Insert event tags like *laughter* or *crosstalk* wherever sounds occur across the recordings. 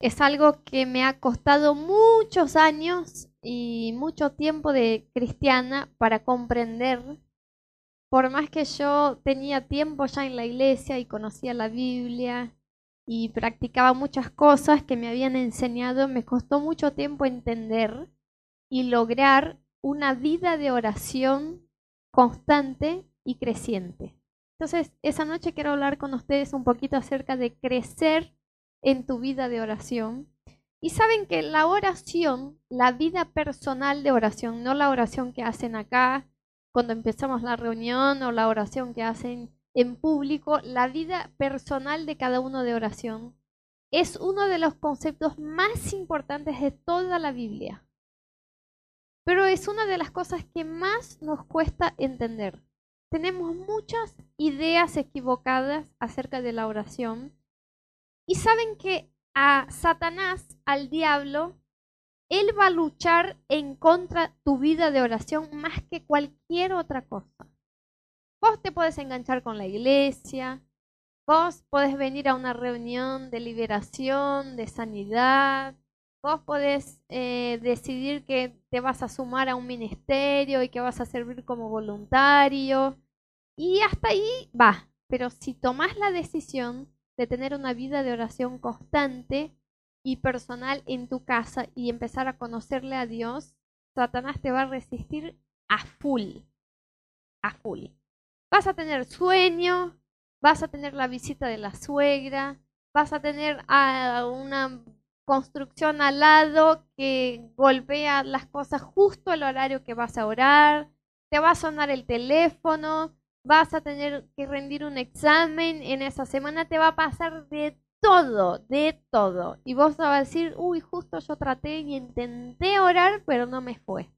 es algo que me ha costado muchos años y mucho tiempo de cristiana para comprender. Por más que yo tenía tiempo ya en la iglesia y conocía la Biblia y practicaba muchas cosas que me habían enseñado, me costó mucho tiempo entender y lograr una vida de oración constante y creciente. Entonces, esa noche quiero hablar con ustedes un poquito acerca de crecer en tu vida de oración. Y saben que la oración, la vida personal de oración, no la oración que hacen acá cuando empezamos la reunión o la oración que hacen en público, la vida personal de cada uno de oración, es uno de los conceptos más importantes de toda la Biblia. Pero es una de las cosas que más nos cuesta entender. Tenemos muchas ideas equivocadas acerca de la oración. Y saben que a Satanás, al diablo, él va a luchar en contra tu vida de oración más que cualquier otra cosa. Vos te puedes enganchar con la iglesia, vos podés venir a una reunión de liberación, de sanidad, vos podés eh, decidir que te vas a sumar a un ministerio y que vas a servir como voluntario. Y hasta ahí va. Pero si tomás la decisión de tener una vida de oración constante y personal en tu casa y empezar a conocerle a Dios, Satanás te va a resistir a full. A full. Vas a tener sueño, vas a tener la visita de la suegra, vas a tener a una construcción al lado que golpea las cosas justo al horario que vas a orar, te va a sonar el teléfono, vas a tener que rendir un examen en esa semana, te va a pasar de todo, de todo. Y vos vas a decir, uy, justo yo traté y intenté orar, pero no me fue.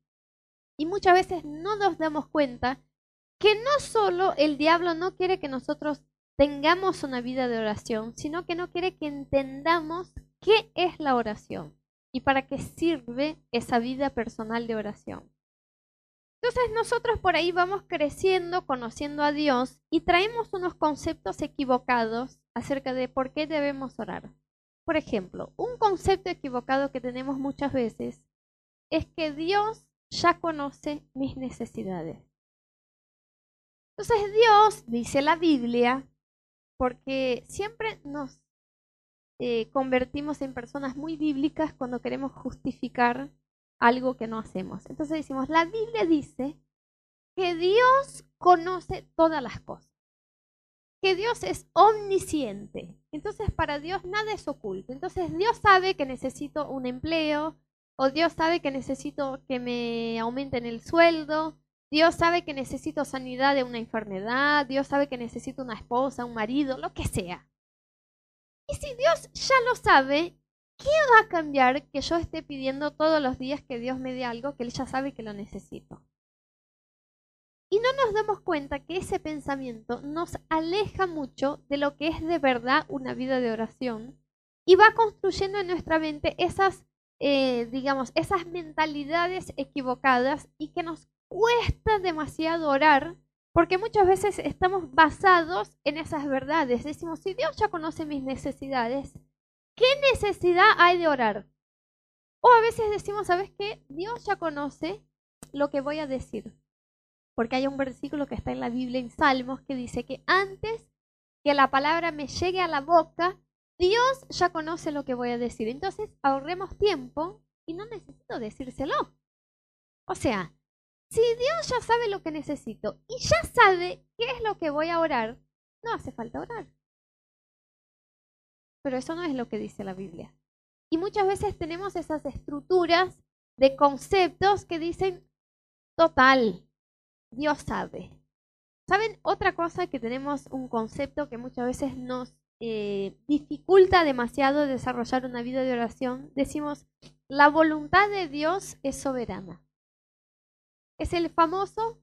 Y muchas veces no nos damos cuenta que no solo el diablo no quiere que nosotros tengamos una vida de oración, sino que no quiere que entendamos qué es la oración y para qué sirve esa vida personal de oración. Entonces nosotros por ahí vamos creciendo, conociendo a Dios y traemos unos conceptos equivocados acerca de por qué debemos orar. Por ejemplo, un concepto equivocado que tenemos muchas veces es que Dios ya conoce mis necesidades. Entonces Dios, dice la Biblia, porque siempre nos eh, convertimos en personas muy bíblicas cuando queremos justificar algo que no hacemos. Entonces decimos, la Biblia dice que Dios conoce todas las cosas, que Dios es omnisciente. Entonces para Dios nada es oculto. Entonces Dios sabe que necesito un empleo, o Dios sabe que necesito que me aumenten el sueldo, Dios sabe que necesito sanidad de una enfermedad, Dios sabe que necesito una esposa, un marido, lo que sea. Y si Dios ya lo sabe, ¿qué va a cambiar que yo esté pidiendo todos los días que Dios me dé algo que Él ya sabe que lo necesito? Y no nos damos cuenta que ese pensamiento nos aleja mucho de lo que es de verdad una vida de oración y va construyendo en nuestra mente esas, eh, digamos, esas mentalidades equivocadas y que nos cuesta demasiado orar porque muchas veces estamos basados en esas verdades. Decimos, si Dios ya conoce mis necesidades, ¿qué necesidad hay de orar? O a veces decimos, ¿sabes qué? Dios ya conoce lo que voy a decir. Porque hay un versículo que está en la Biblia, en Salmos, que dice que antes que la palabra me llegue a la boca, Dios ya conoce lo que voy a decir. Entonces ahorremos tiempo y no necesito decírselo. O sea, si Dios ya sabe lo que necesito y ya sabe qué es lo que voy a orar, no hace falta orar. Pero eso no es lo que dice la Biblia. Y muchas veces tenemos esas estructuras de conceptos que dicen, total, Dios sabe. ¿Saben? Otra cosa que tenemos un concepto que muchas veces nos eh, dificulta demasiado desarrollar una vida de oración. Decimos, la voluntad de Dios es soberana es el famoso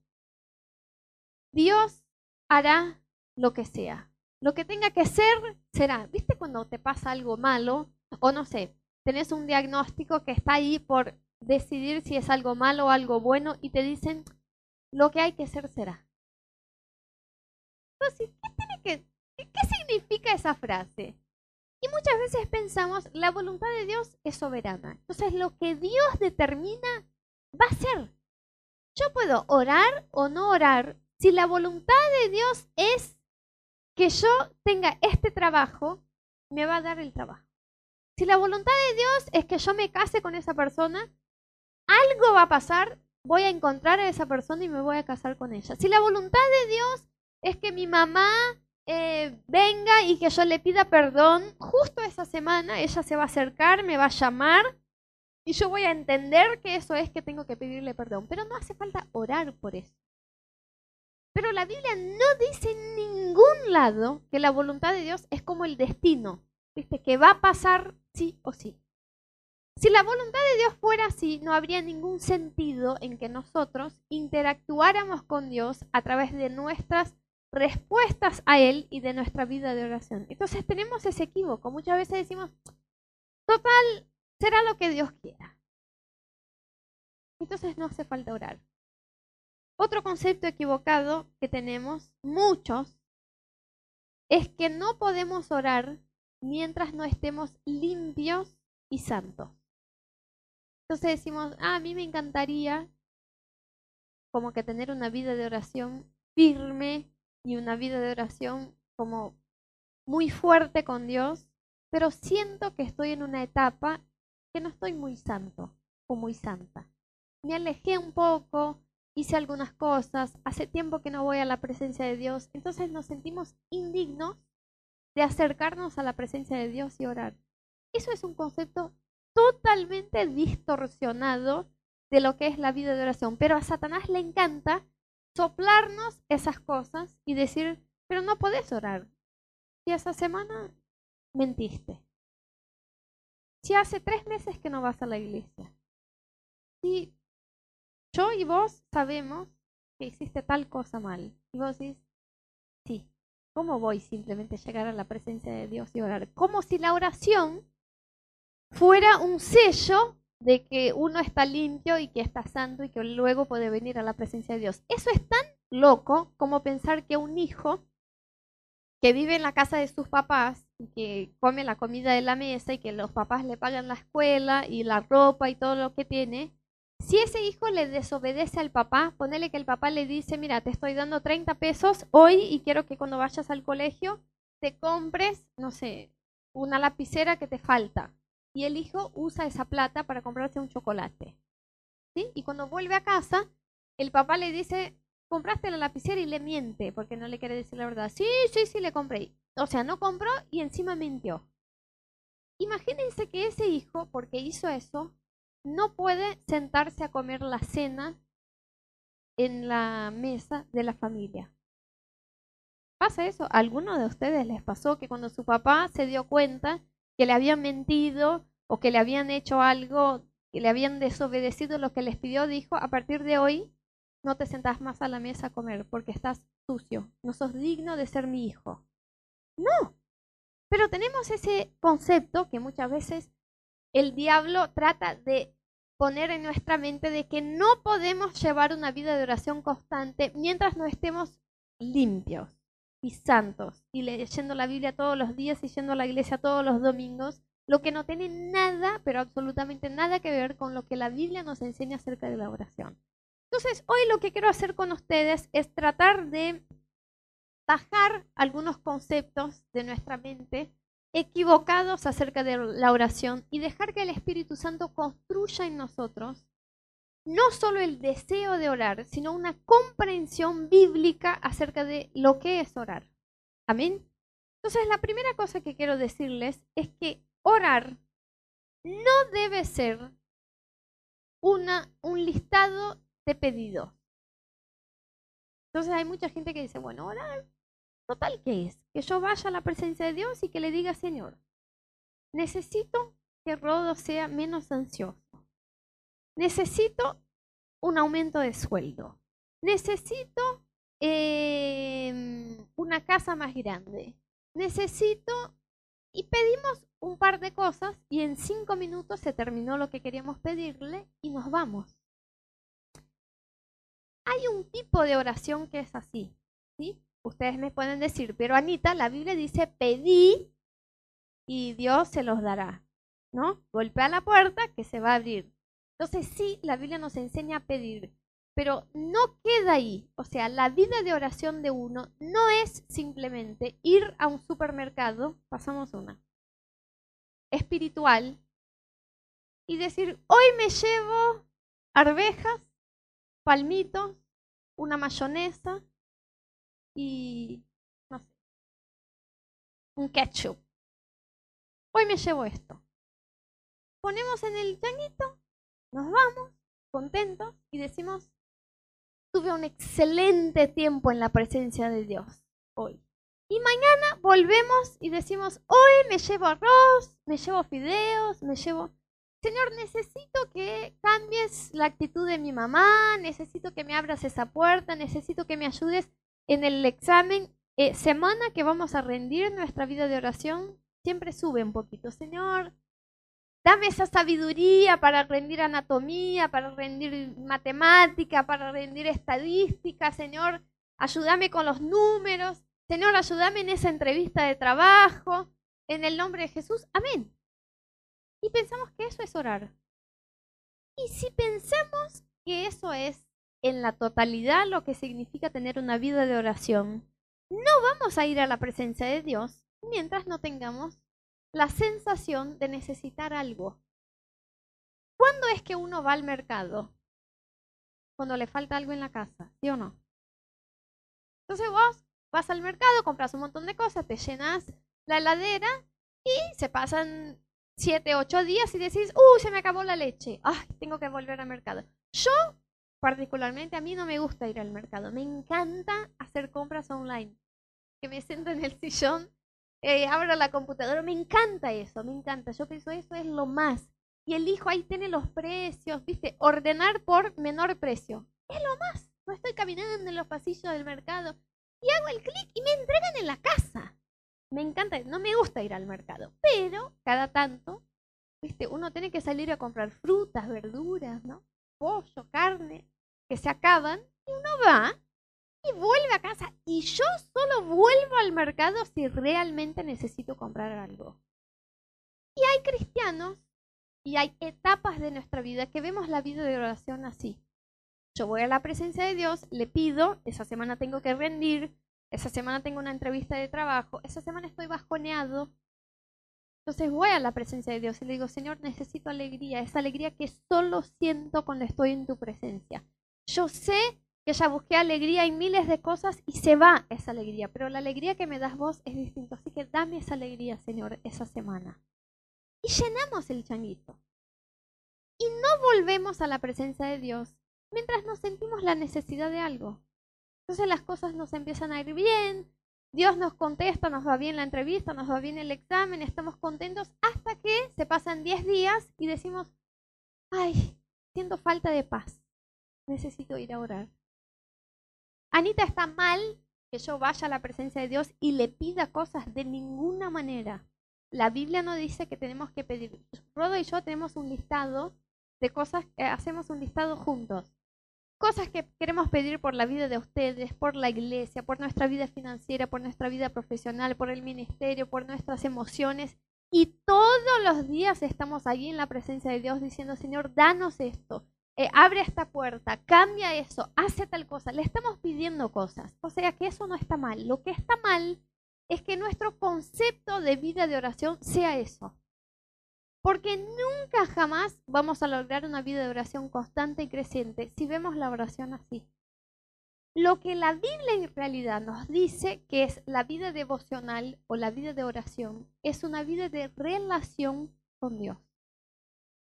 Dios hará lo que sea. Lo que tenga que ser, será. ¿Viste cuando te pasa algo malo? O no sé, tenés un diagnóstico que está ahí por decidir si es algo malo o algo bueno y te dicen, lo que hay que ser será. Entonces, ¿qué, qué significa esa frase? Y muchas veces pensamos, la voluntad de Dios es soberana. Entonces lo que Dios determina va a ser. Yo puedo orar o no orar. Si la voluntad de Dios es que yo tenga este trabajo, me va a dar el trabajo. Si la voluntad de Dios es que yo me case con esa persona, algo va a pasar, voy a encontrar a esa persona y me voy a casar con ella. Si la voluntad de Dios es que mi mamá eh, venga y que yo le pida perdón, justo esa semana ella se va a acercar, me va a llamar y yo voy a entender que eso es que tengo que pedirle perdón. Pero no hace falta orar por eso. Pero la Biblia no dice en ningún lado que la voluntad de Dios es como el destino, ¿viste? Que va a pasar sí o sí. Si la voluntad de Dios fuera así, no habría ningún sentido en que nosotros interactuáramos con Dios a través de nuestras respuestas a Él y de nuestra vida de oración. Entonces tenemos ese equívoco. Muchas veces decimos, total, será lo que Dios quiera. Entonces no hace falta orar. Otro concepto equivocado que tenemos, muchos, es que no podemos orar mientras no estemos limpios y santos. Entonces decimos, ah, a mí me encantaría como que tener una vida de oración firme y una vida de oración como muy fuerte con Dios, pero siento que estoy en una etapa que no estoy muy santo o muy santa. Me alejé un poco, hice algunas cosas, hace tiempo que no voy a la presencia de Dios, entonces nos sentimos indignos de acercarnos a la presencia de Dios y orar. Eso es un concepto totalmente distorsionado de lo que es la vida de oración, pero a Satanás le encanta soplarnos esas cosas y decir, pero no podés orar. Si esa semana mentiste. Si hace tres meses que no vas a la iglesia. Si yo y vos sabemos que hiciste tal cosa mal. Y vos decís, sí, ¿cómo voy simplemente a llegar a la presencia de Dios y orar? Como si la oración fuera un sello de que uno está limpio y que está santo y que luego puede venir a la presencia de Dios. Eso es tan loco como pensar que un hijo que vive en la casa de sus papás y que come la comida de la mesa y que los papás le pagan la escuela y la ropa y todo lo que tiene, si ese hijo le desobedece al papá, ponele que el papá le dice, mira, te estoy dando 30 pesos hoy y quiero que cuando vayas al colegio te compres, no sé, una lapicera que te falta y el hijo usa esa plata para comprarse un chocolate. ¿sí? Y cuando vuelve a casa, el papá le dice, compraste la lapicera y le miente porque no le quiere decir la verdad. Sí, sí, sí, le compré. O sea, no compró y encima mintió. Imagínense que ese hijo, porque hizo eso, no puede sentarse a comer la cena en la mesa de la familia. ¿Pasa eso? ¿A alguno de ustedes les pasó que cuando su papá se dio cuenta que le habían mentido o que le habían hecho algo, que le habían desobedecido lo que les pidió, dijo, a partir de hoy no te sentás más a la mesa a comer porque estás sucio, no sos digno de ser mi hijo. No, pero tenemos ese concepto que muchas veces el diablo trata de poner en nuestra mente de que no podemos llevar una vida de oración constante mientras no estemos limpios y santos y leyendo la Biblia todos los días y yendo a la iglesia todos los domingos, lo que no tiene nada, pero absolutamente nada que ver con lo que la Biblia nos enseña acerca de la oración. Entonces, hoy lo que quiero hacer con ustedes es tratar de bajar algunos conceptos de nuestra mente equivocados acerca de la oración y dejar que el Espíritu Santo construya en nosotros no solo el deseo de orar, sino una comprensión bíblica acerca de lo que es orar. Amén. Entonces, la primera cosa que quiero decirles es que orar no debe ser una, un listado de pedidos. Entonces hay mucha gente que dice, bueno, orar, total, ¿qué es? Que yo vaya a la presencia de Dios y que le diga, Señor, necesito que Rodo sea menos ansioso. Necesito un aumento de sueldo. Necesito em, una casa más grande. Necesito... Y pedimos un par de cosas y en cinco minutos se terminó lo que queríamos pedirle y nos vamos. Hay un tipo de oración que es así. ¿sí? Ustedes me pueden decir, pero Anita, la Biblia dice pedí y Dios se los dará, ¿no? Golpea la puerta que se va a abrir. Entonces sí, la Biblia nos enseña a pedir, pero no queda ahí. O sea, la vida de oración de uno no es simplemente ir a un supermercado, pasamos una, espiritual, y decir, hoy me llevo arvejas, palmitos, una mayonesa y, no sé, un ketchup. Hoy me llevo esto. Ponemos en el changuito, nos vamos contentos y decimos, tuve un excelente tiempo en la presencia de Dios hoy. Y mañana volvemos y decimos, hoy me llevo arroz, me llevo fideos, me llevo... Señor, necesito que cambies la actitud de mi mamá, necesito que me abras esa puerta, necesito que me ayudes en el examen. Eh, semana que vamos a rendir nuestra vida de oración, siempre sube un poquito. Señor, dame esa sabiduría para rendir anatomía, para rendir matemática, para rendir estadística. Señor, ayúdame con los números. Señor, ayúdame en esa entrevista de trabajo. En el nombre de Jesús. Amén. Y pensamos que eso es orar. Y si pensamos que eso es en la totalidad lo que significa tener una vida de oración, no vamos a ir a la presencia de Dios mientras no tengamos la sensación de necesitar algo. ¿Cuándo es que uno va al mercado? Cuando le falta algo en la casa, ¿sí o no? Entonces vos vas al mercado, compras un montón de cosas, te llenas la heladera y se pasan siete, ocho días y decís, uy, se me acabó la leche, ay, tengo que volver al mercado. Yo, particularmente, a mí no me gusta ir al mercado, me encanta hacer compras online, que me siento en el sillón, eh, abro la computadora, me encanta eso, me encanta, yo pienso eso es lo más. Y elijo, ahí tiene los precios, viste, ordenar por menor precio, es lo más. No estoy caminando en los pasillos del mercado. Y hago el clic y me entregan en la casa. Me encanta, no me gusta ir al mercado, pero cada tanto, viste, uno tiene que salir a comprar frutas, verduras, ¿no? Pollo, carne, que se acaban, y uno va y vuelve a casa. Y yo solo vuelvo al mercado si realmente necesito comprar algo. Y hay cristianos y hay etapas de nuestra vida que vemos la vida de oración así. Yo voy a la presencia de Dios, le pido, esa semana tengo que rendir, esa semana tengo una entrevista de trabajo, esa semana estoy bajoneado. Entonces voy a la presencia de Dios y le digo, Señor, necesito alegría, esa alegría que solo siento cuando estoy en tu presencia. Yo sé que ya busqué alegría en miles de cosas y se va esa alegría, pero la alegría que me das vos es distinta. Así que dame esa alegría, Señor, esa semana. Y llenamos el changuito. Y no volvemos a la presencia de Dios mientras nos sentimos la necesidad de algo. Entonces las cosas nos empiezan a ir bien, Dios nos contesta, nos va bien la entrevista, nos va bien el examen, estamos contentos hasta que se pasan 10 días y decimos, ay, siento falta de paz, necesito ir a orar. Anita está mal que yo vaya a la presencia de Dios y le pida cosas de ninguna manera. La Biblia no dice que tenemos que pedir. Rodo y yo tenemos un listado de cosas, que hacemos un listado juntos cosas que queremos pedir por la vida de ustedes, por la iglesia, por nuestra vida financiera, por nuestra vida profesional, por el ministerio, por nuestras emociones. Y todos los días estamos allí en la presencia de Dios diciendo, Señor, danos esto, eh, abre esta puerta, cambia eso, hace tal cosa. Le estamos pidiendo cosas. O sea que eso no está mal. Lo que está mal es que nuestro concepto de vida de oración sea eso. Porque nunca jamás vamos a lograr una vida de oración constante y creciente si vemos la oración así. Lo que la Biblia en realidad nos dice que es la vida devocional o la vida de oración es una vida de relación con Dios.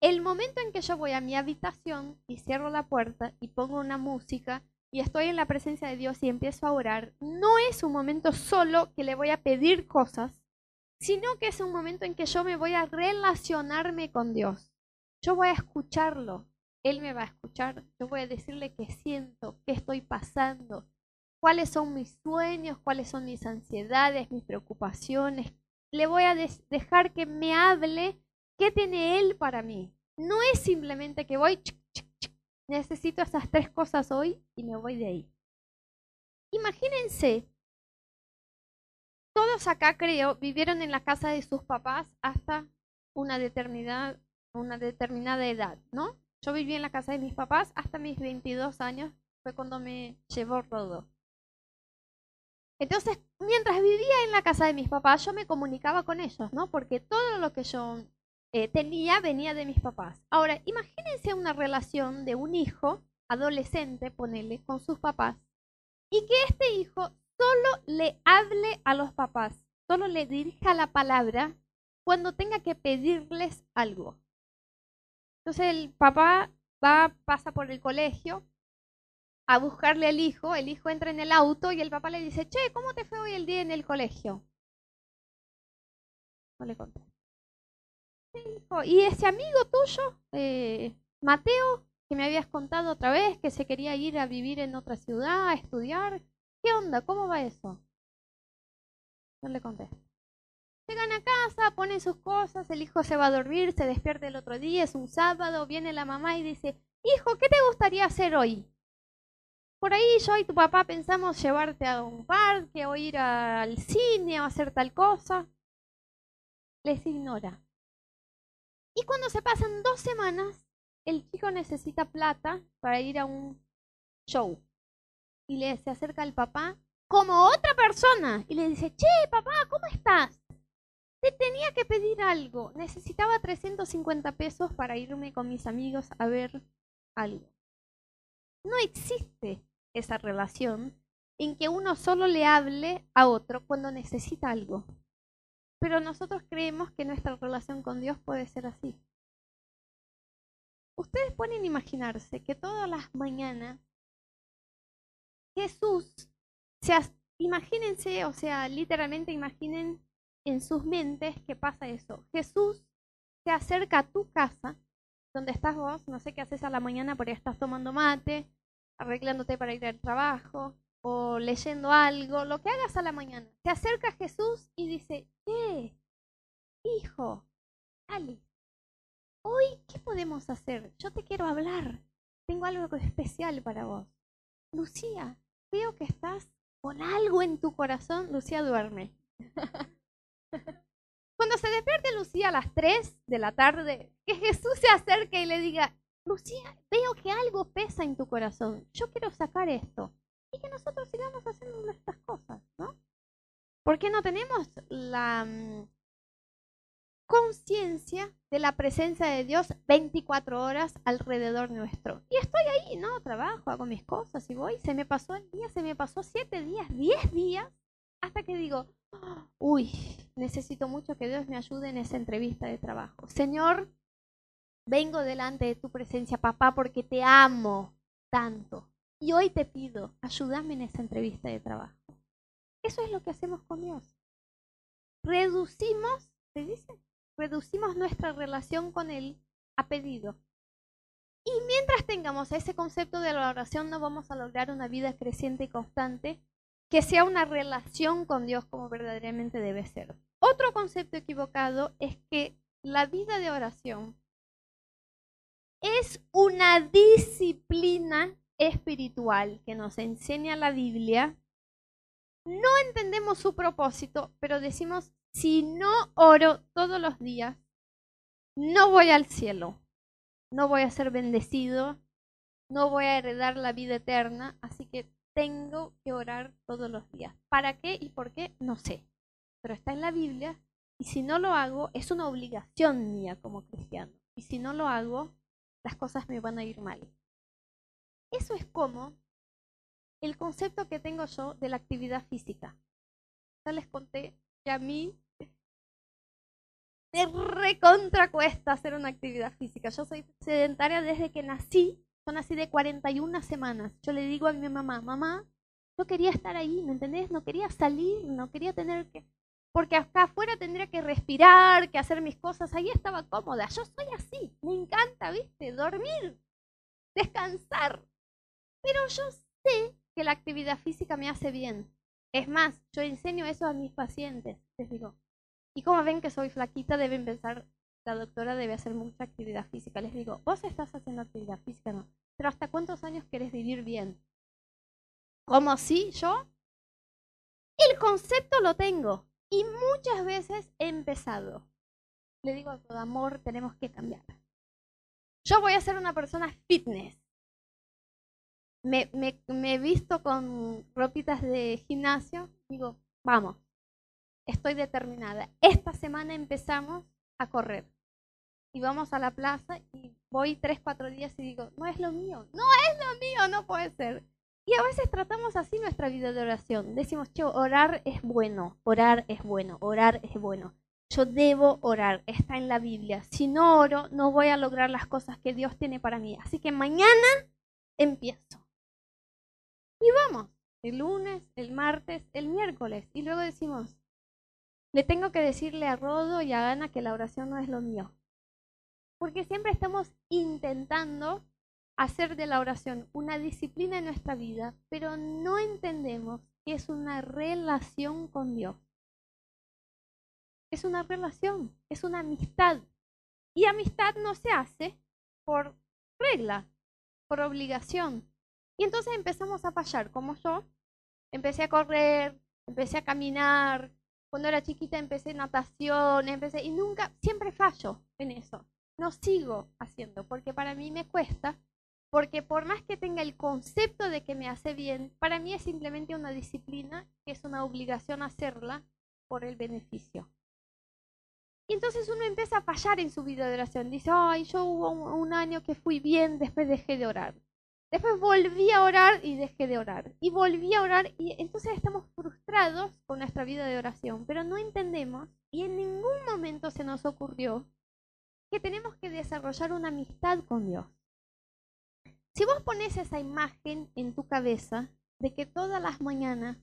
El momento en que yo voy a mi habitación y cierro la puerta y pongo una música y estoy en la presencia de Dios y empiezo a orar, no es un momento solo que le voy a pedir cosas, sino que es un momento en que yo me voy a relacionarme con Dios. Yo voy a escucharlo, Él me va a escuchar, yo voy a decirle qué siento, qué estoy pasando, cuáles son mis sueños, cuáles son mis ansiedades, mis preocupaciones. Le voy a dejar que me hable qué tiene Él para mí. No es simplemente que voy, necesito esas tres cosas hoy y me voy de ahí. Imagínense todos acá creo vivieron en la casa de sus papás hasta una determinada, una determinada edad, ¿no? Yo viví en la casa de mis papás hasta mis 22 años, fue cuando me llevó Rodo. Entonces, mientras vivía en la casa de mis papás, yo me comunicaba con ellos, ¿no? Porque todo lo que yo eh, tenía venía de mis papás. Ahora, imagínense una relación de un hijo, adolescente, ponele, con sus papás, y que este hijo solo le hable a los papás, solo le dirija la palabra cuando tenga que pedirles algo. Entonces el papá va, pasa por el colegio a buscarle al hijo, el hijo entra en el auto y el papá le dice, che, ¿cómo te fue hoy el día en el colegio? No le conté. Y ese amigo tuyo, eh, Mateo, que me habías contado otra vez, que se quería ir a vivir en otra ciudad, a estudiar, ¿qué onda? ¿Cómo va eso? No le conté. Llegan a casa, ponen sus cosas, el hijo se va a dormir, se despierta el otro día, es un sábado, viene la mamá y dice, hijo, ¿qué te gustaría hacer hoy? Por ahí yo y tu papá pensamos llevarte a un parque o ir al cine o hacer tal cosa. Les ignora. Y cuando se pasan dos semanas, el chico necesita plata para ir a un show. Y le se acerca al papá como otra persona y le dice, che, papá, ¿cómo estás? Te tenía que pedir algo. Necesitaba 350 pesos para irme con mis amigos a ver algo. No existe esa relación en que uno solo le hable a otro cuando necesita algo. Pero nosotros creemos que nuestra relación con Dios puede ser así. Ustedes pueden imaginarse que todas las mañanas Jesús, se, imagínense, o sea, literalmente imaginen en sus mentes que pasa eso. Jesús se acerca a tu casa, donde estás vos, no sé qué haces a la mañana, porque estás tomando mate, arreglándote para ir al trabajo o leyendo algo, lo que hagas a la mañana. Se acerca a Jesús y dice, ¿qué? Hijo, dale, hoy, ¿qué podemos hacer? Yo te quiero hablar. Tengo algo especial para vos. Lucía, veo que estás con algo en tu corazón. Lucía duerme. *laughs* Cuando se despierte Lucía a las 3 de la tarde, que Jesús se acerque y le diga, Lucía, veo que algo pesa en tu corazón. Yo quiero sacar esto. Y que nosotros sigamos haciendo nuestras cosas, ¿no? Porque no tenemos la mm, conciencia de la presencia de Dios 24 horas alrededor nuestro. Y estoy ahí, ¿no? Trabajo, hago mis cosas y voy. Se me pasó el día, se me pasó 7 días, 10 días, hasta que digo, uy, necesito mucho que Dios me ayude en esa entrevista de trabajo. Señor, Vengo delante de tu presencia, papá, porque te amo tanto. Y hoy te pido, ayúdame en esa entrevista de trabajo. Eso es lo que hacemos con Dios. Reducimos, ¿se dice? Reducimos nuestra relación con Él a pedido. Y mientras tengamos ese concepto de la oración, no vamos a lograr una vida creciente y constante que sea una relación con Dios como verdaderamente debe ser. Otro concepto equivocado es que la vida de oración es una disciplina espiritual que nos enseña la Biblia. No entendemos su propósito, pero decimos, si no oro todos los días, no voy al cielo, no voy a ser bendecido, no voy a heredar la vida eterna, así que tengo que orar todos los días. ¿Para qué y por qué? No sé, pero está en la Biblia y si no lo hago, es una obligación mía como cristiano. Y si no lo hago, las cosas me van a ir mal. Eso es como el concepto que tengo yo de la actividad física. Ya les conté que a mí me recontra cuesta hacer una actividad física. Yo soy sedentaria desde que nací. Yo nací de 41 semanas. Yo le digo a mi mamá, mamá, yo quería estar ahí, ¿me entendés? No quería salir, no quería tener que porque acá afuera tendría que respirar, que hacer mis cosas. Ahí estaba cómoda. Yo soy así. Me encanta, ¿viste? Dormir, descansar. Pero yo sé que la actividad física me hace bien. Es más, yo enseño eso a mis pacientes. Les digo, y como ven que soy flaquita, deben pensar, la doctora debe hacer mucha actividad física. Les digo, vos estás haciendo actividad física, ¿no? Pero ¿hasta cuántos años querés vivir bien? ¿Cómo si yo? El concepto lo tengo, Y muchas veces he empezado. Le digo a todo amor, tenemos que cambiar. Yo voy a ser una persona fitness. Me, me, me he visto con ropitas de gimnasio. Digo, vamos, estoy determinada. Esta semana empezamos a correr. Y vamos a la plaza y voy tres, cuatro días y digo, no es lo mío, no es lo mío, no puede ser. Y a veces tratamos así nuestra vida de oración. Decimos, che, orar es bueno, orar es bueno, orar es bueno. Yo debo orar, está en la Biblia. Si no oro, no voy a lograr las cosas que Dios tiene para mí. Así que mañana empiezo. Y vamos, el lunes, el martes, el miércoles. Y luego decimos, le tengo que decirle a Rodo y a Ana que la oración no es lo mío. Porque siempre estamos intentando hacer de la oración una disciplina en nuestra vida, pero no entendemos que es una relación con Dios. Es una relación, es una amistad. Y amistad no se hace por regla, por obligación. Y entonces empezamos a fallar, como yo. Empecé a correr, empecé a caminar, cuando era chiquita empecé natación, empecé y nunca, siempre fallo en eso. No sigo haciendo porque para mí me cuesta, porque por más que tenga el concepto de que me hace bien, para mí es simplemente una disciplina que es una obligación hacerla por el beneficio. Y entonces uno empieza a fallar en su vida de oración. Dice, ay, yo hubo un año que fui bien, después dejé de orar. Después volví a orar y dejé de orar. Y volví a orar y entonces estamos frustrados con nuestra vida de oración, pero no entendemos y en ningún momento se nos ocurrió que tenemos que desarrollar una amistad con Dios. Si vos pones esa imagen en tu cabeza de que todas las mañanas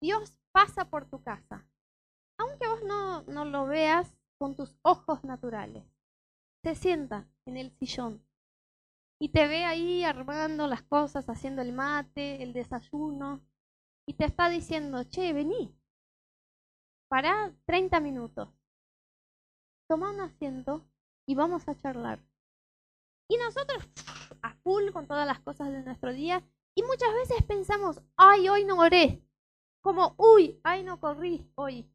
Dios pasa por tu casa, aunque vos no, no lo veas con tus ojos naturales, se sienta en el sillón y te ve ahí armando las cosas, haciendo el mate, el desayuno, y te está diciendo, che, vení, para 30 minutos, toma un asiento y vamos a charlar. Y nosotros a full con todas las cosas de nuestro día, y muchas veces pensamos, ay, hoy no oré, como, uy, ay, no corrí hoy,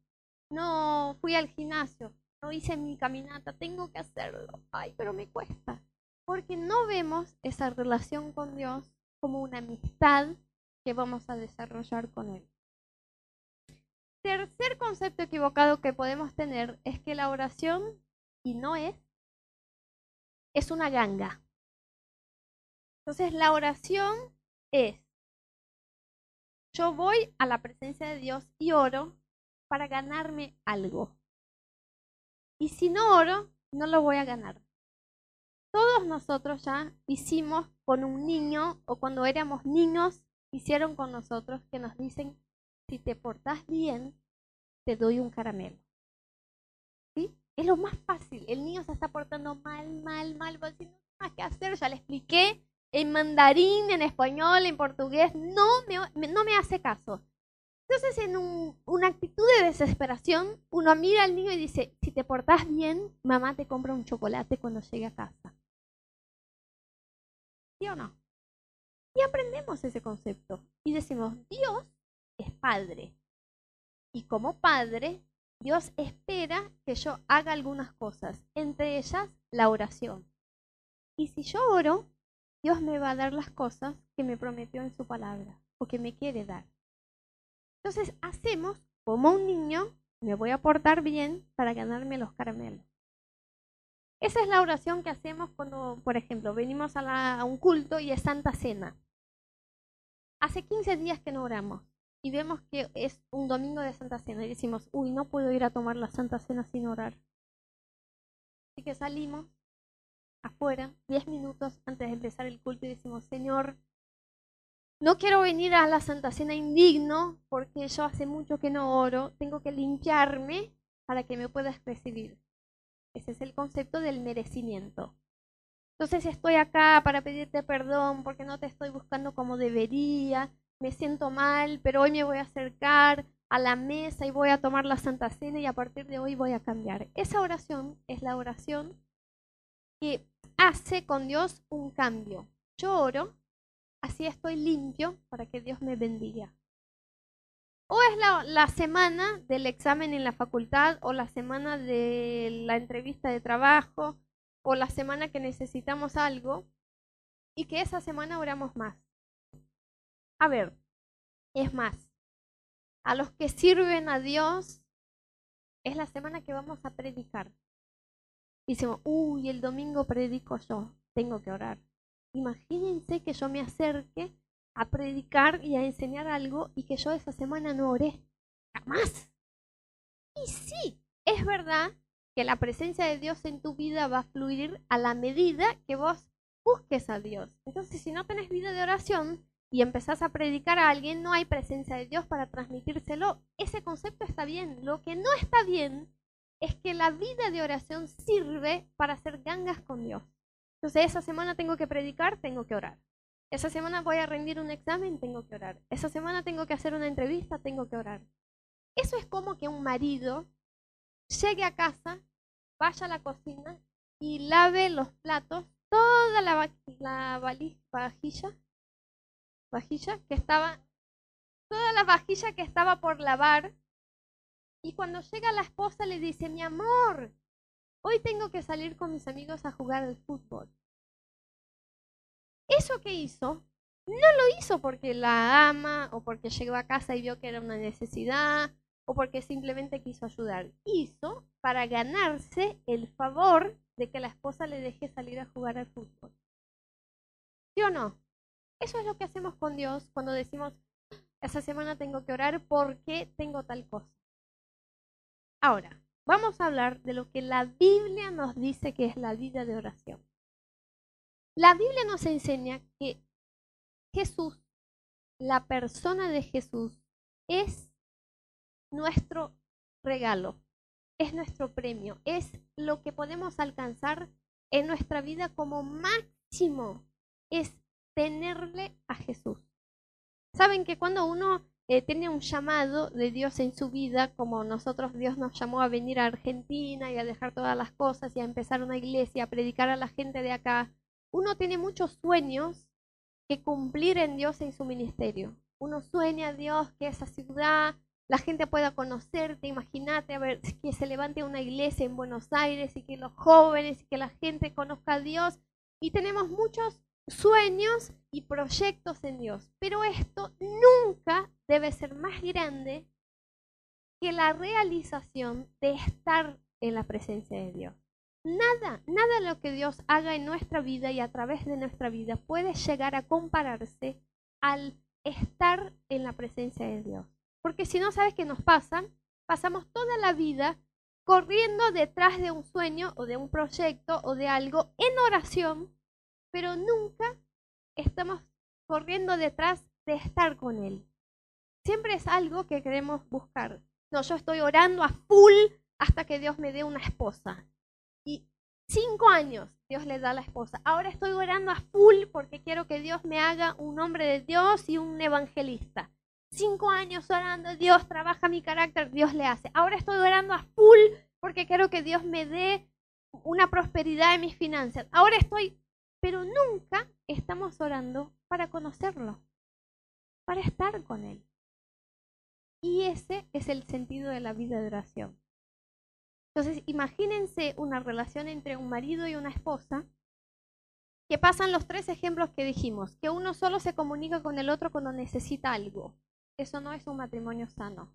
no fui al gimnasio, no hice mi caminata, tengo que hacerlo, ay, pero me cuesta porque no vemos esa relación con Dios como una amistad que vamos a desarrollar con Él. Tercer concepto equivocado que podemos tener es que la oración, y no es, es una ganga. Entonces la oración es, yo voy a la presencia de Dios y oro para ganarme algo. Y si no oro, no lo voy a ganar todos nosotros ya hicimos con un niño o cuando éramos niños, hicieron con nosotros que nos dicen, si te portas bien, te doy un caramelo. ¿Sí? Es lo más fácil. El niño se está portando mal, mal, mal, va no más que hacer, ya le expliqué en mandarín, en español, en portugués, no me, no me hace caso. Entonces, en una actitud de desesperación, uno mira al niño y dice, si te portas bien, mamá te compra un chocolate cuando llegue a casa. ¿Sí o no? Y aprendemos ese concepto y decimos, Dios es Padre. Y como Padre, Dios espera que yo haga algunas cosas, entre ellas la oración. Y si yo oro, Dios me va a dar las cosas que me prometió en su palabra o que me quiere dar. Entonces hacemos como un niño, me voy a portar bien para ganarme los caramelos. Esa es la oración que hacemos cuando, por ejemplo, venimos a, un culto y es Santa Cena. Hace 15 días que no oramos y vemos que es un domingo de Santa Cena y decimos, uy, no puedo ir a tomar la Santa Cena sin orar. Así que salimos afuera 10 minutos antes de empezar el culto y decimos, Señor, no quiero venir a la Santa Cena indigno porque yo hace mucho que no oro, tengo que limpiarme para que me puedas recibir. Ese es el concepto del merecimiento. Entonces estoy acá para pedirte perdón porque no te estoy buscando como debería, me siento mal, pero hoy me voy a acercar a la mesa y voy a tomar la Santa Cena y a partir de hoy voy a cambiar. Esa oración es la oración que hace con Dios un cambio. Yo oro, así estoy limpio para que Dios me bendiga. O es la, semana del examen en la facultad, o la semana de la entrevista de trabajo, o la semana que necesitamos algo, y que esa semana oramos más. A ver, es más, a los que sirven a Dios, es la semana que vamos a predicar. Dicemos, uy, el domingo predico yo, tengo que orar. Imagínense que yo me acerque a predicar y a enseñar algo y que yo esa semana no oré. Jamás. Y sí, es verdad que la presencia de Dios en tu vida va a fluir a la medida que vos busques a Dios. Entonces, si no tenés vida de oración y empezás a predicar a alguien, no hay presencia de Dios para transmitírselo. Ese concepto está bien. Lo que no está bien es que la vida de oración sirve para hacer gangas con Dios. Entonces, esa semana tengo que predicar, tengo que orar. Esa semana voy a rendir un examen, tengo que orar. Esa semana tengo que hacer una entrevista, tengo que orar. Eso es como que un marido llegue a casa, vaya a la cocina y lave los platos, toda la, la vajilla, vajilla que estaba, toda la vajilla que estaba por lavar. Y cuando llega la esposa le dice, mi amor, hoy tengo que salir con mis amigos a jugar al fútbol eso que hizo, no lo hizo porque la ama o porque llegó a casa y vio que era una necesidad o porque simplemente quiso ayudar. Hizo para ganarse el favor de que la esposa le deje salir a jugar al fútbol. ¿Sí o no? Eso es lo que hacemos con Dios cuando decimos, esa semana tengo que orar porque tengo tal cosa. Ahora, vamos a hablar de lo que la Biblia nos dice que es la vida de oración. La Biblia nos enseña que Jesús, la persona de Jesús, es nuestro regalo, es nuestro premio, es lo que podemos alcanzar en nuestra vida como máximo, es tenerle a Jesús. Saben que cuando uno eh, tiene un llamado de Dios en su vida, como nosotros Dios nos llamó a venir a Argentina y a dejar todas las cosas y a empezar una iglesia, a predicar a la gente de acá, uno tiene muchos sueños que cumplir en Dios en su ministerio. Uno sueña a Dios que esa ciudad, la gente pueda conocerte, imagínate ver *laughs* que se levante una iglesia en Buenos Aires y que los jóvenes y que la gente conozca a Dios. Y tenemos muchos sueños y proyectos en Dios, pero esto nunca debe ser más grande que la realización de estar en la presencia de Dios. Nada, nada lo que Dios haga en nuestra vida y a través de nuestra vida puede llegar a compararse al estar en la presencia de Dios. Porque si no sabes qué nos pasa, pasamos toda la vida corriendo detrás de un sueño o de un proyecto o de algo en oración, pero nunca estamos corriendo detrás de estar con Él. Siempre es algo que queremos buscar. No, yo estoy orando a full hasta que Dios me dé una esposa. Y cinco años Dios le da la esposa. Ahora estoy orando a full porque quiero que Dios me haga un hombre de Dios y un evangelista. Cinco años orando, Dios trabaja mi carácter, Dios le hace. Ahora estoy orando a full porque quiero que Dios me dé una prosperidad en mis finanzas. Ahora estoy, pero nunca estamos orando para conocerlo, para estar con Él. Y ese es el sentido de la vida de oración. Entonces, imagínense una relación entre un marido y una esposa que pasan los tres ejemplos que dijimos, que uno solo se comunica con el otro cuando necesita algo. Eso no es un matrimonio sano.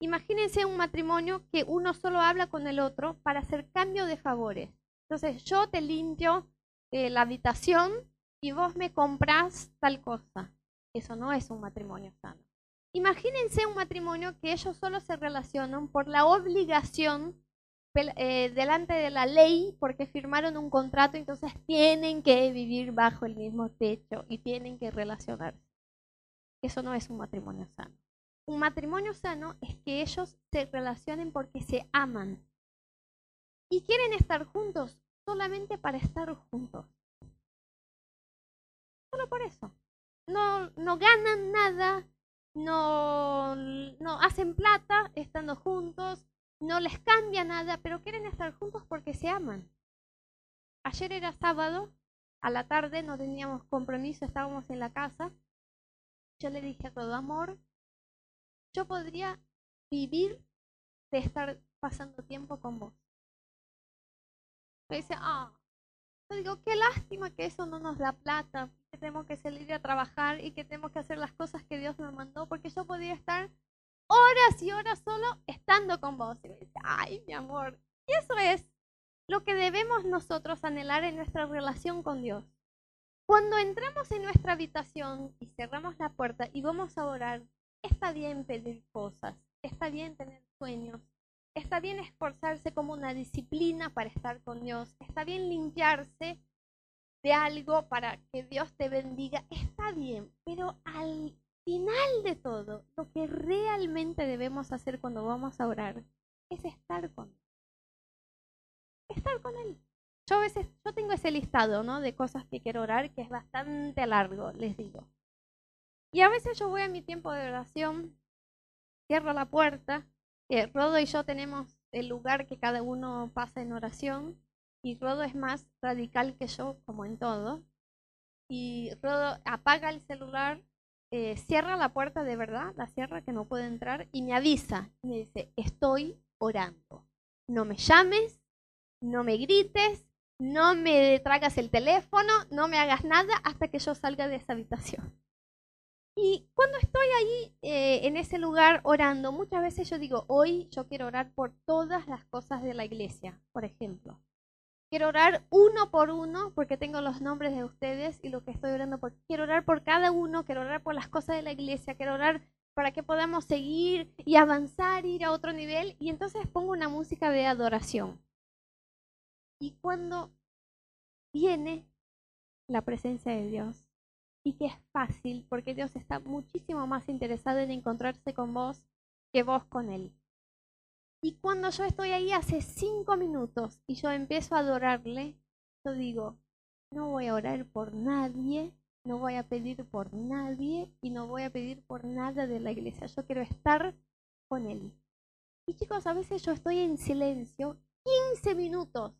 Imagínense un matrimonio que uno solo habla con el otro para hacer cambio de favores. Entonces, yo te limpio eh, la habitación y vos me compras tal cosa. Eso no es un matrimonio sano. Imagínense un matrimonio que ellos solo se relacionan por la obligación eh, delante de la ley porque firmaron un contrato, entonces tienen que vivir bajo el mismo techo y tienen que relacionarse. Eso no es un matrimonio sano. Un matrimonio sano es que ellos se relacionen porque se aman y quieren estar juntos solamente para estar juntos. Solo por eso. No, no ganan nada, no, no hacen plata estando juntos, no les cambia nada, pero quieren estar juntos porque se aman. Ayer era sábado, a la tarde no teníamos compromiso, estábamos en la casa. Yo le dije a todo amor, yo podría vivir de estar pasando tiempo con vos. Me dice, ah, yo digo, qué lástima que eso no nos da plata, que tenemos que salir a trabajar y que tenemos que hacer las cosas que Dios me mandó, porque yo podría estar horas y horas solo estando con vos. Y ay, mi amor. Y eso es lo que debemos nosotros anhelar en nuestra relación con Dios. Cuando entramos en nuestra habitación y cerramos la puerta y vamos a orar, está bien pedir cosas, está bien tener sueños, está bien esforzarse como una disciplina para estar con Dios, está bien limpiarse de algo para que Dios te bendiga, está bien, pero al final de todo, lo que realmente debemos hacer cuando vamos a orar es estar con Él. Estar con Él. Yo a veces, yo tengo ese listado, ¿no? De cosas que quiero orar, que es bastante largo, les digo. Y a veces yo voy a mi tiempo de oración, cierro la puerta, eh, Rodo y yo tenemos el lugar que cada uno pasa en oración, y Rodo es más radical que yo, como en todo. Y Rodo apaga el celular, eh, cierra la puerta de verdad, la cierra que no puede entrar, y me avisa, me dice, estoy orando. No me llames, no me grites, no me tragas el teléfono, no me hagas nada hasta que yo salga de esa habitación. Y cuando estoy ahí eh, en ese lugar orando, muchas veces yo digo, hoy yo quiero orar por todas las cosas de la iglesia, por ejemplo. Quiero orar uno por uno porque tengo los nombres de ustedes y lo que estoy orando por. Quiero orar por cada uno, quiero orar por las cosas de la iglesia, quiero orar para que podamos seguir y avanzar, ir a otro nivel. Y entonces pongo una música de adoración. Y cuando viene la presencia de Dios, y que es fácil, porque Dios está muchísimo más interesado en encontrarse con vos que vos con Él. Y cuando yo estoy ahí hace cinco minutos y yo empiezo a adorarle, yo digo, no voy a orar por nadie, no voy a pedir por nadie y no voy a pedir por nada de la iglesia. Yo quiero estar con Él. Y chicos, a veces yo estoy en silencio 15 minutos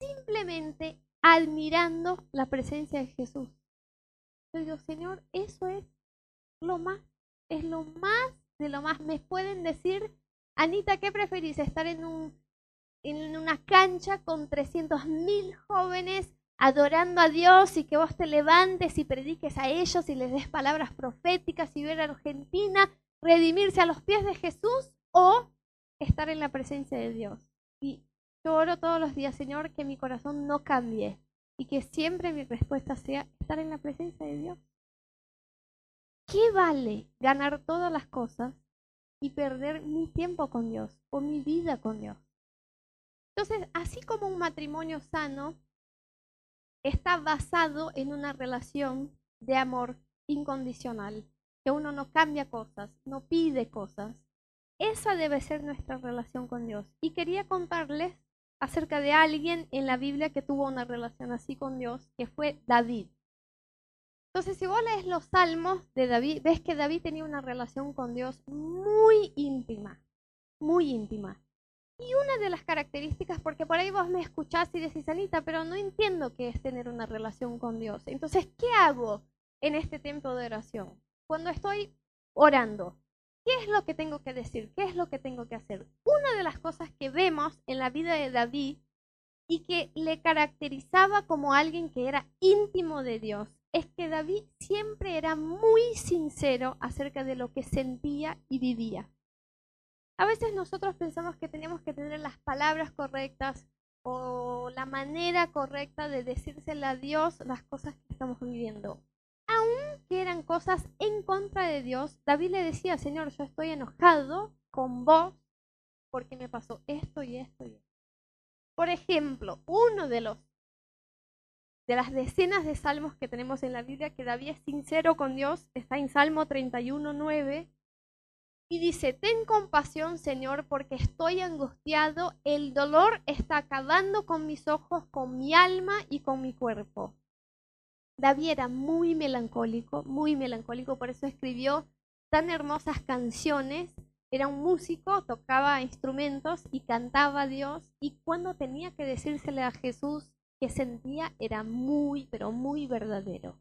simplemente admirando la presencia de Jesús. Yo digo, Señor, eso es lo más, es lo más de lo más. Me pueden decir, Anita, ¿qué preferís? ¿Estar en, un, en una cancha con 300 mil jóvenes adorando a Dios y que vos te levantes y prediques a ellos y les des palabras proféticas y ver a Argentina redimirse a los pies de Jesús o estar en la presencia de Dios? Y yo oro todos los días, Señor, que mi corazón no cambie y que siempre mi respuesta sea estar en la presencia de Dios. ¿Qué vale ganar todas las cosas y perder mi tiempo con Dios o mi vida con Dios? Entonces, así como un matrimonio sano está basado en una relación de amor incondicional, que uno no cambia cosas, no pide cosas, esa debe ser nuestra relación con Dios. Y quería contarles acerca de alguien en la Biblia que tuvo una relación así con Dios, que fue David. Entonces, si vos lees los salmos de David, ves que David tenía una relación con Dios muy íntima, muy íntima. Y una de las características, porque por ahí vos me escuchás y decís, Anita, pero no entiendo qué es tener una relación con Dios. Entonces, ¿qué hago en este tiempo de oración? Cuando estoy orando, ¿Qué es lo que tengo que decir? ¿Qué es lo que tengo que hacer? Una de las cosas que vemos en la vida de David y que le caracterizaba como alguien que era íntimo de Dios es que David siempre era muy sincero acerca de lo que sentía y vivía. A veces nosotros pensamos que tenemos que tener las palabras correctas o la manera correcta de decírselo a Dios las cosas que estamos viviendo aunque eran cosas en contra de Dios, David le decía, Señor, yo estoy enojado con vos porque me pasó esto y esto y esto. Por ejemplo, uno de los de las decenas de salmos que tenemos en la Biblia que David es sincero con Dios está en Salmo 31:9 y dice, "Ten compasión, Señor, porque estoy angustiado, el dolor está acabando con mis ojos, con mi alma y con mi cuerpo." David era muy melancólico, muy melancólico, por eso escribió tan hermosas canciones. Era un músico, tocaba instrumentos y cantaba a Dios. Y cuando tenía que decírsele a Jesús que sentía, era muy, pero muy verdadero.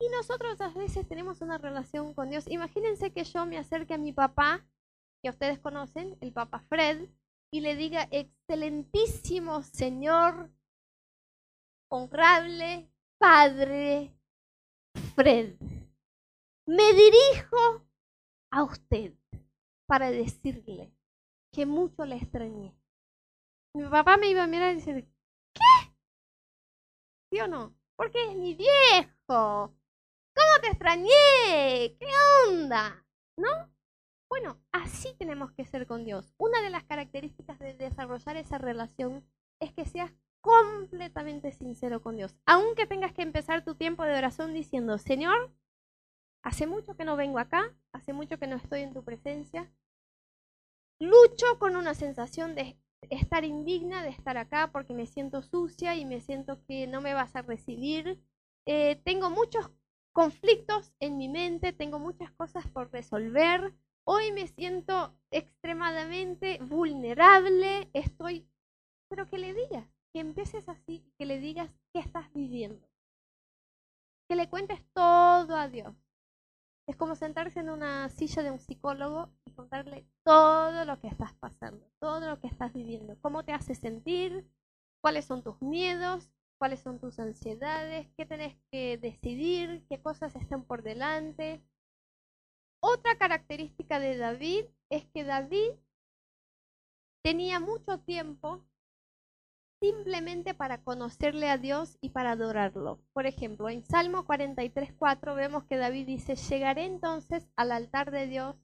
Y nosotros a veces tenemos una relación con Dios. Imagínense que yo me acerque a mi papá, que ustedes conocen, el papá Fred, y le diga, excelentísimo Señor, honrable Padre Fred, me dirijo a usted para decirle que mucho le extrañé. Mi papá me iba a mirar y decir. ¿Sí o no? Porque es mi viejo. ¿Cómo te extrañé? ¿Qué onda? ¿No? Bueno, así tenemos que ser con Dios. Una de las características de desarrollar esa relación es que seas completamente sincero con Dios. Aunque tengas que empezar tu tiempo de oración diciendo, Señor, hace mucho que no vengo acá, hace mucho que no estoy en tu presencia. Lucho con una sensación de estar indigna de estar acá porque me siento sucia y me siento que no me vas a recibir. Eh, tengo muchos conflictos en mi mente, tengo muchas cosas por resolver. Hoy me siento extremadamente vulnerable, estoy... Pero que le digas, que empieces así, que le digas qué estás viviendo. Que le cuentes todo a Dios. Es como sentarse en una silla de un psicólogo y contarle todo lo que estás pasando, todo lo que estás viviendo, cómo te hace sentir, cuáles son tus miedos, cuáles son tus ansiedades, qué tenés que decidir, qué cosas están por delante. Otra característica de David es que David tenía mucho tiempo simplemente para conocerle a Dios y para adorarlo. Por ejemplo, en Salmo 43.4 vemos que David dice, llegaré entonces al altar de Dios,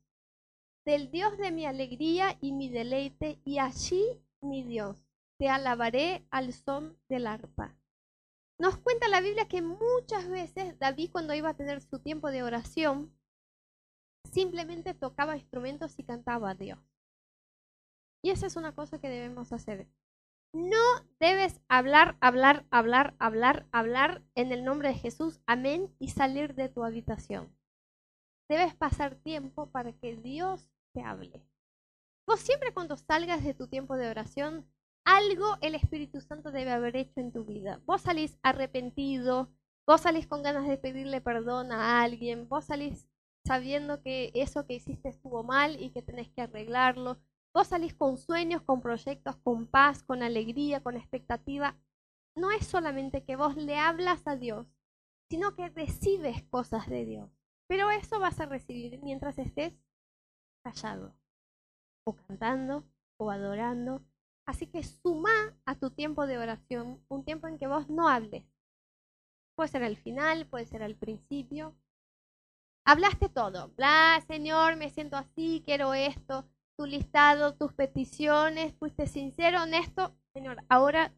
del Dios de mi alegría y mi deleite, y allí, mi Dios, te alabaré al son del arpa. Nos cuenta la Biblia que muchas veces David cuando iba a tener su tiempo de oración, simplemente tocaba instrumentos y cantaba a Dios. Y esa es una cosa que debemos hacer. No debes hablar, hablar, hablar, hablar, hablar en el nombre de Jesús, amén, y salir de tu habitación. Debes pasar tiempo para que Dios te hable. Vos siempre cuando salgas de tu tiempo de oración, algo el Espíritu Santo debe haber hecho en tu vida. Vos salís arrepentido, vos salís con ganas de pedirle perdón a alguien, vos salís sabiendo que eso que hiciste estuvo mal y que tenés que arreglarlo, Vos salís con sueños, con proyectos, con paz, con alegría, con expectativa. No es solamente que vos le hablas a Dios, sino que recibes cosas de Dios. Pero eso vas a recibir mientras estés callado, o cantando, o adorando. Así que suma a tu tiempo de oración un tiempo en que vos no hables. Puede ser al final, puede ser al principio. Hablaste todo. Bla, Señor, me siento así, quiero esto tu listado, tus peticiones, fuiste sincero, honesto, Señor, ahora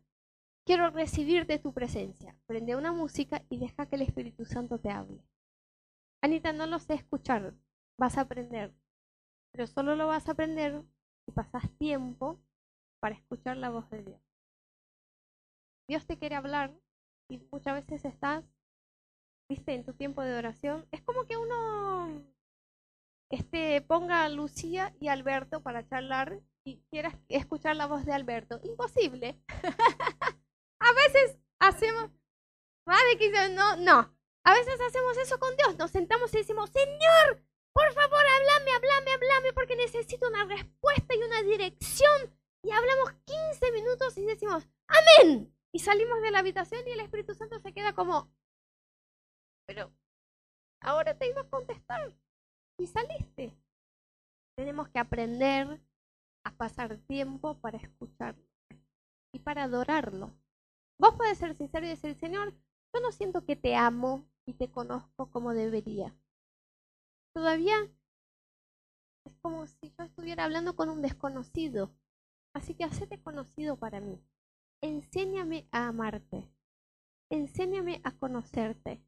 quiero recibir de tu presencia. Prende una música y deja que el Espíritu Santo te hable. Anita, no lo sé escuchar, vas a aprender, pero solo lo vas a aprender si pasas tiempo para escuchar la voz de Dios. Dios te quiere hablar y muchas veces estás, viste, en tu tiempo de oración. Es como que uno este, ponga a Lucía y Alberto para charlar y quieras escuchar la voz de Alberto. Imposible. *laughs* a veces hacemos, madre que no, no. A veces hacemos eso con Dios. Nos sentamos y decimos, Señor, por favor, háblame, háblame, háblame, porque necesito una respuesta y una dirección. Y hablamos 15 minutos y decimos, amén. Y salimos de la habitación y el Espíritu Santo se queda como, pero ahora te iba a contestar y saliste. Tenemos que aprender a pasar tiempo para escucharlo y para adorarlo. Vos podés ser sincero y decir, Señor, yo no siento que te amo y te conozco como debería. Todavía es como si yo estuviera hablando con un desconocido. Así que hacete conocido para mí. Enséñame a amarte. Enséñame a conocerte.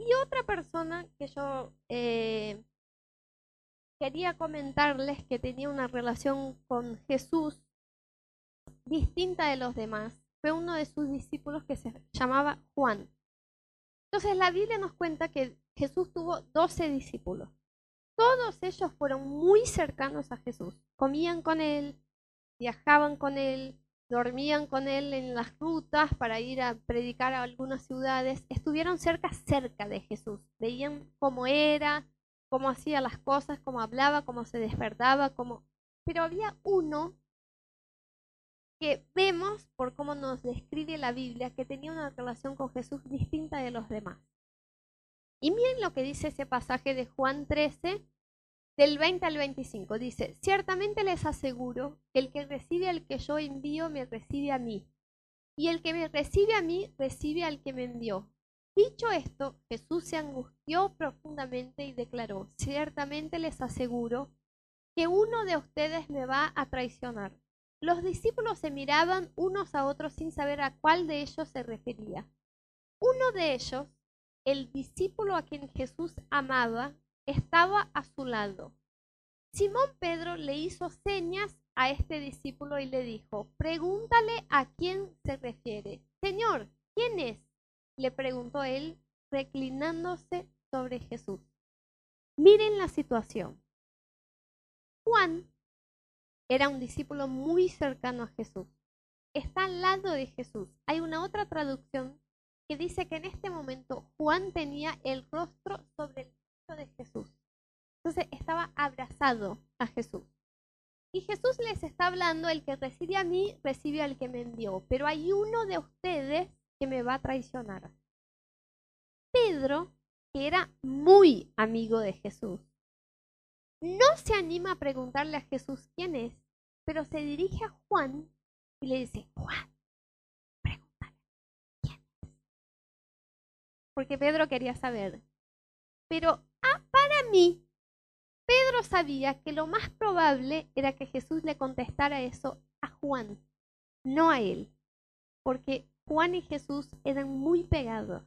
Y otra persona que yo eh, quería comentarles que tenía una relación con Jesús distinta de los demás fue uno de sus discípulos que se llamaba Juan. Entonces la Biblia nos cuenta que Jesús tuvo doce discípulos. Todos ellos fueron muy cercanos a Jesús. Comían con él, viajaban con él, dormían con él en las rutas para ir a predicar a algunas ciudades, estuvieron cerca, cerca de Jesús. Veían cómo era, cómo hacía las cosas, cómo hablaba, cómo se despertaba, cómo... Pero había uno que vemos por cómo nos describe la Biblia que tenía una relación con Jesús distinta de los demás. Y miren lo que dice ese pasaje de Juan 13, del 20 al 25. Dice, ciertamente les aseguro que el que recibe al que yo envío me recibe a mí. Y el que me recibe a mí recibe al que me envió. Dicho esto, Jesús se angustió profundamente y declaró, ciertamente les aseguro que uno de ustedes me va a traicionar. Los discípulos se miraban unos a otros sin saber a cuál de ellos se refería. Uno de ellos, el discípulo a quien Jesús amaba, estaba a su lado. Simón Pedro le hizo señas a este discípulo y le dijo, pregúntale a quién se refiere. Señor, ¿quién es? le preguntó él, reclinándose sobre Jesús. Miren la situación. Juan era un discípulo muy cercano a Jesús. Está al lado de Jesús. Hay una otra traducción que dice que en este momento Juan tenía el rostro sobre el de Jesús. Entonces estaba abrazado a Jesús. Y Jesús les está hablando, el que recibe a mí, recibe al que me envió. Pero hay uno de ustedes que me va a traicionar. Pedro, que era muy amigo de Jesús, no se anima a preguntarle a Jesús quién es, pero se dirige a Juan y le dice, Juan, pregúntale quién es. Porque Pedro quería saber. Pero mí, Pedro sabía que lo más probable era que Jesús le contestara eso a Juan, no a él. Porque Juan y Jesús eran muy pegados.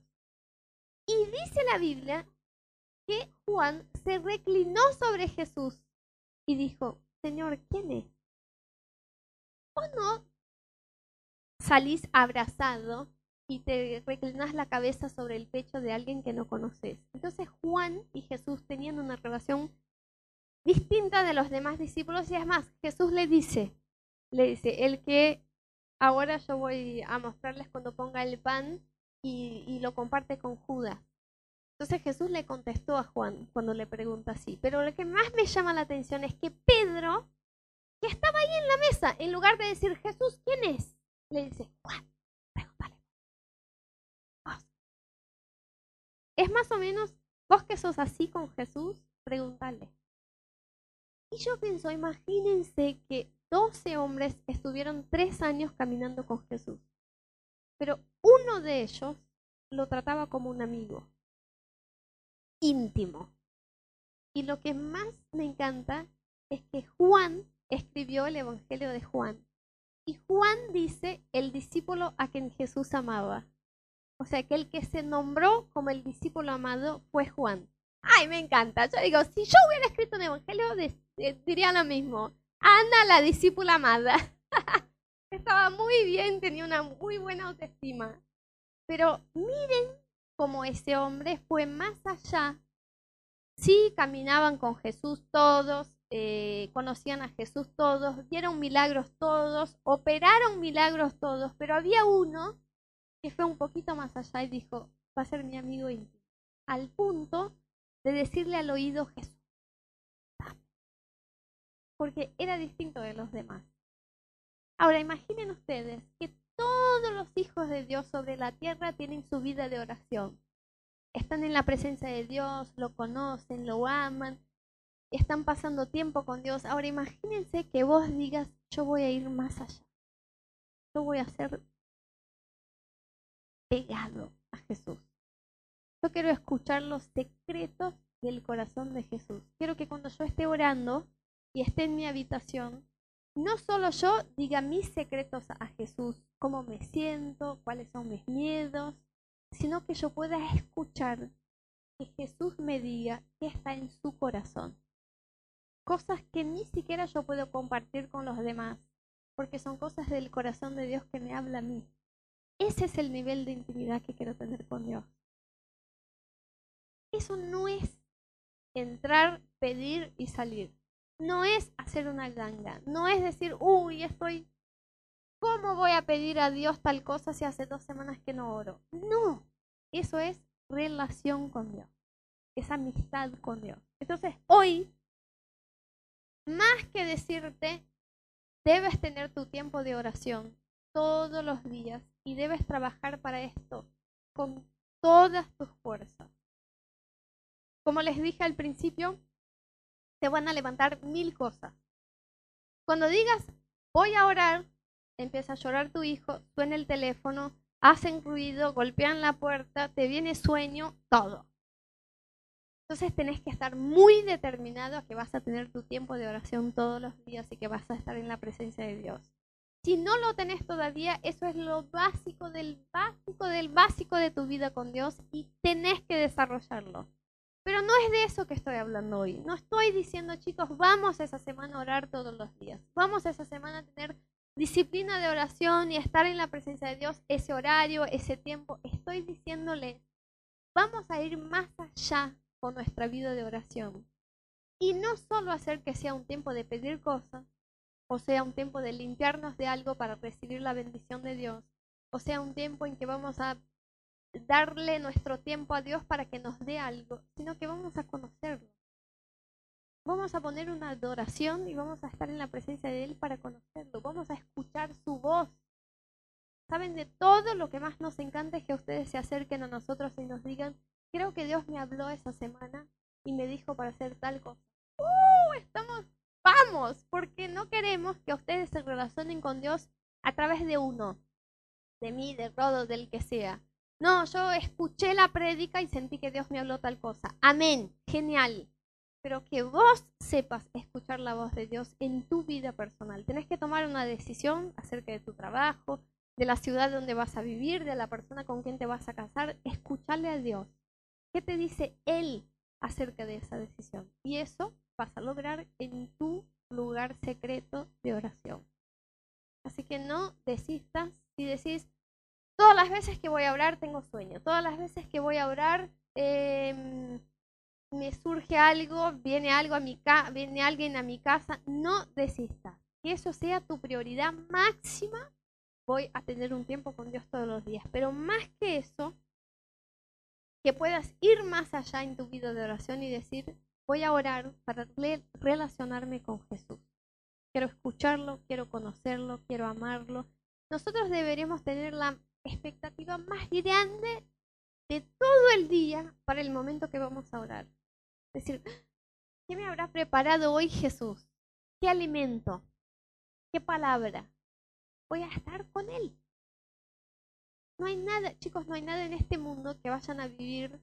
Y dice la Biblia que Juan se reclinó sobre Jesús y dijo, Señor, ¿quién es? ¿O no salís abrazado y te reclinas la cabeza sobre el pecho de alguien que no conoces? Entonces Juan y Jesús tenían una relación distinta de los demás discípulos y es más, Jesús le dice, le dice, el que ahora yo voy a mostrarles cuando ponga el pan y, lo comparte con Judas. Entonces Jesús le contestó a Juan cuando le pregunta así. Pero lo que más me llama la atención es que Pedro, que estaba ahí en la mesa, en lugar de decir, Jesús, ¿quién es? Le dice, Juan, Es más o menos, vos que sos así con Jesús, pregúntale. Y yo pienso, imagínense que 12 hombres estuvieron tres años caminando con Jesús. Pero uno de ellos lo trataba como un amigo íntimo. Y lo que más me encanta es que Juan escribió el Evangelio de Juan. Y Juan dice el discípulo a quien Jesús amaba. O sea que el que se nombró como el discípulo amado fue Juan. Ay, me encanta. Yo digo, si yo hubiera escrito un evangelio, diría lo mismo. Ana, la discípula amada. *laughs* Estaba muy bien, tenía una muy buena autoestima. Pero miren como ese hombre fue más allá. Sí, caminaban con Jesús todos, eh, conocían a Jesús todos, vieron milagros todos, operaron milagros todos, pero había uno que fue un poquito más allá y dijo, va a ser mi amigo íntimo, al punto de decirle al oído Jesús, porque era distinto de los demás. Ahora imaginen ustedes que todos los hijos de Dios sobre la tierra tienen su vida de oración. Están en la presencia de Dios, lo conocen, lo aman, están pasando tiempo con Dios. Ahora imagínense que vos digas, yo voy a ir más allá. Yo voy a ser a Jesús. Yo quiero escuchar los secretos del corazón de Jesús. Quiero que cuando yo esté orando y esté en mi habitación, no solo yo diga mis secretos a Jesús, cómo me siento, cuáles son mis miedos, sino que yo pueda escuchar que Jesús me diga qué está en su corazón. Cosas que ni siquiera yo puedo compartir con los demás, porque son cosas del corazón de Dios que me habla a mí. Ese es el nivel de intimidad que quiero tener con Dios. Eso no es entrar, pedir y salir no es hacer una ganga, no es decir, uy, estoy ¿cómo voy a pedir a Dios tal cosa si hace dos semanas que no oro? No, eso es relación con Dios, es amistad con Dios. Entonces, hoy, más que decirte, debes tener tu tiempo de oración todos los días y debes trabajar para esto con todas tus fuerzas. Como les dije al principio, te van a levantar mil cosas. Cuando digas, voy a orar, empieza a llorar tu hijo, suena el teléfono, hacen ruido, golpean la puerta, te viene sueño, todo. Entonces tenés que estar muy determinado a que vas a tener tu tiempo de oración todos los días y que vas a estar en la presencia de Dios. Si no lo tenés todavía, eso es lo básico del básico del básico de tu vida con Dios y tenés que desarrollarlo. Pero no es de eso que estoy hablando hoy. No estoy diciendo, chicos, vamos esa semana a orar todos los días. Vamos esa semana a tener disciplina de oración y estar en la presencia de Dios, ese horario, ese tiempo. Estoy diciéndole, vamos a ir más allá con nuestra vida de oración. Y no solo hacer que sea un tiempo de pedir cosas, o sea, un tiempo de limpiarnos de algo para recibir la bendición de Dios, o sea, un tiempo en que vamos a darle nuestro tiempo a Dios para que nos dé algo, sino que vamos a conocerlo. Vamos a poner una adoración y vamos a estar en la presencia de Él para conocerlo. Vamos a escuchar su voz. Saben de todo lo que más nos encanta es que ustedes se acerquen a nosotros y nos digan, creo que Dios me habló esa semana y me dijo para hacer tal cosa. ¡Uh! Estamos, vamos, porque no queremos que ustedes se relacionen con Dios a través de uno, de mí, de Rodo, del que sea. No, yo escuché la prédica y sentí que Dios me habló tal cosa. Amén, genial pero que vos sepas escuchar la voz de Dios en tu vida personal. Tenés que tomar una decisión acerca de tu trabajo, de la ciudad donde vas a vivir, de la persona con quien te vas a casar. Escucharle a Dios. ¿Qué te dice Él acerca de esa decisión? Y eso vas a lograr en tu lugar secreto de oración. Así que no desistas si decís, todas las veces que voy a orar tengo sueño, todas las veces que voy a orar... Eh, me surge algo, viene algo a mi viene alguien a mi casa, no desistas. Que eso sea tu prioridad máxima. Voy a tener un tiempo con Dios todos los días. Pero más que eso, que puedas ir más allá en tu vida de oración y decir, voy a orar para relacionarme con Jesús. Quiero escucharlo, quiero conocerlo, quiero amarlo. Nosotros deberíamos tener la expectativa más grande de todo el día para el momento que vamos a orar decir, ¿qué me habrá preparado hoy Jesús? ¿Qué alimento? ¿Qué palabra? Voy a estar con Él. No hay nada, chicos, no hay nada en este mundo que vayan a vivir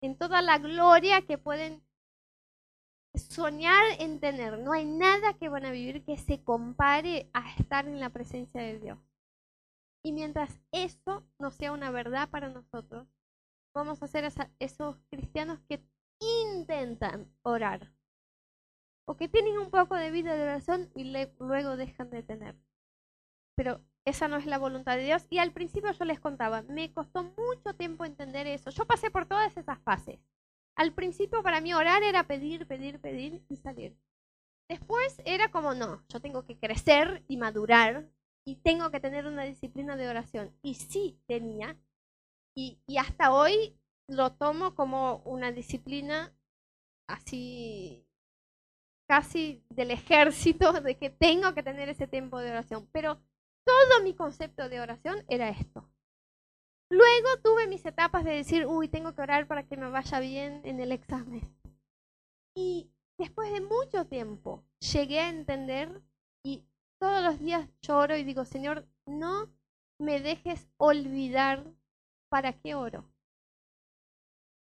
en toda la gloria que pueden soñar en tener. No hay nada que van a vivir que se compare a estar en la presencia de Dios. Y mientras eso no sea una verdad para nosotros, vamos a ser esos cristianos que intentan orar. O que tienen un poco de vida de oración y luego dejan de tener. Pero esa no es la voluntad de Dios. Y al principio yo les contaba, me costó mucho tiempo entender eso. Yo pasé por todas esas fases. Al principio para mí orar era pedir, pedir, pedir y salir. Después era como, no, yo tengo que crecer y madurar y tengo que tener una disciplina de oración. Y sí tenía. Y, y hasta hoy lo tomo como una disciplina así casi del ejército de que tengo que tener ese tiempo de oración. Pero todo mi concepto de oración era esto. Luego tuve mis etapas de decir, uy, tengo que orar para que me vaya bien en el examen. Y después de mucho tiempo llegué a entender y todos los días lloro y digo, Señor, no me dejes olvidar para qué oro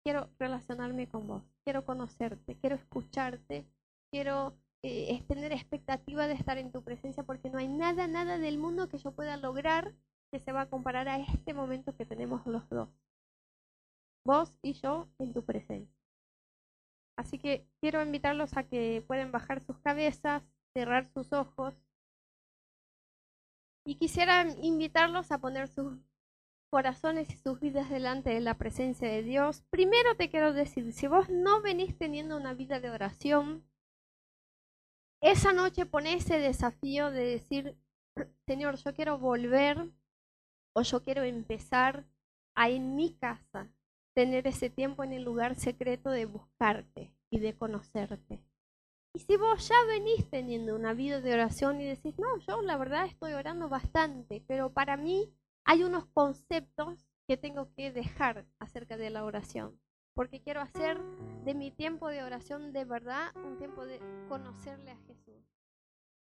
quiero relacionarme con vos, quiero conocerte, quiero escucharte, quiero eh, tener expectativa de estar en tu presencia porque no hay nada, nada del mundo que yo pueda lograr que se va a comparar a este momento que tenemos los dos. Vos y yo en tu presencia. Así que quiero invitarlos a que pueden bajar sus cabezas, cerrar sus ojos. Y quisiera invitarlos a poner sus corazones y sus vidas delante de la presencia de Dios, primero te quiero decir, si vos no venís teniendo una vida de oración, esa noche pone ese desafío de decir, Señor, yo quiero volver o yo quiero empezar a en mi casa tener ese tiempo en el lugar secreto de buscarte y de conocerte. Y si vos ya venís teniendo una vida de oración y decís, no, yo la verdad estoy orando bastante, pero para mí hay unos conceptos que tengo que dejar acerca de la oración, porque quiero hacer de mi tiempo de oración de verdad un tiempo de conocerle a Jesús.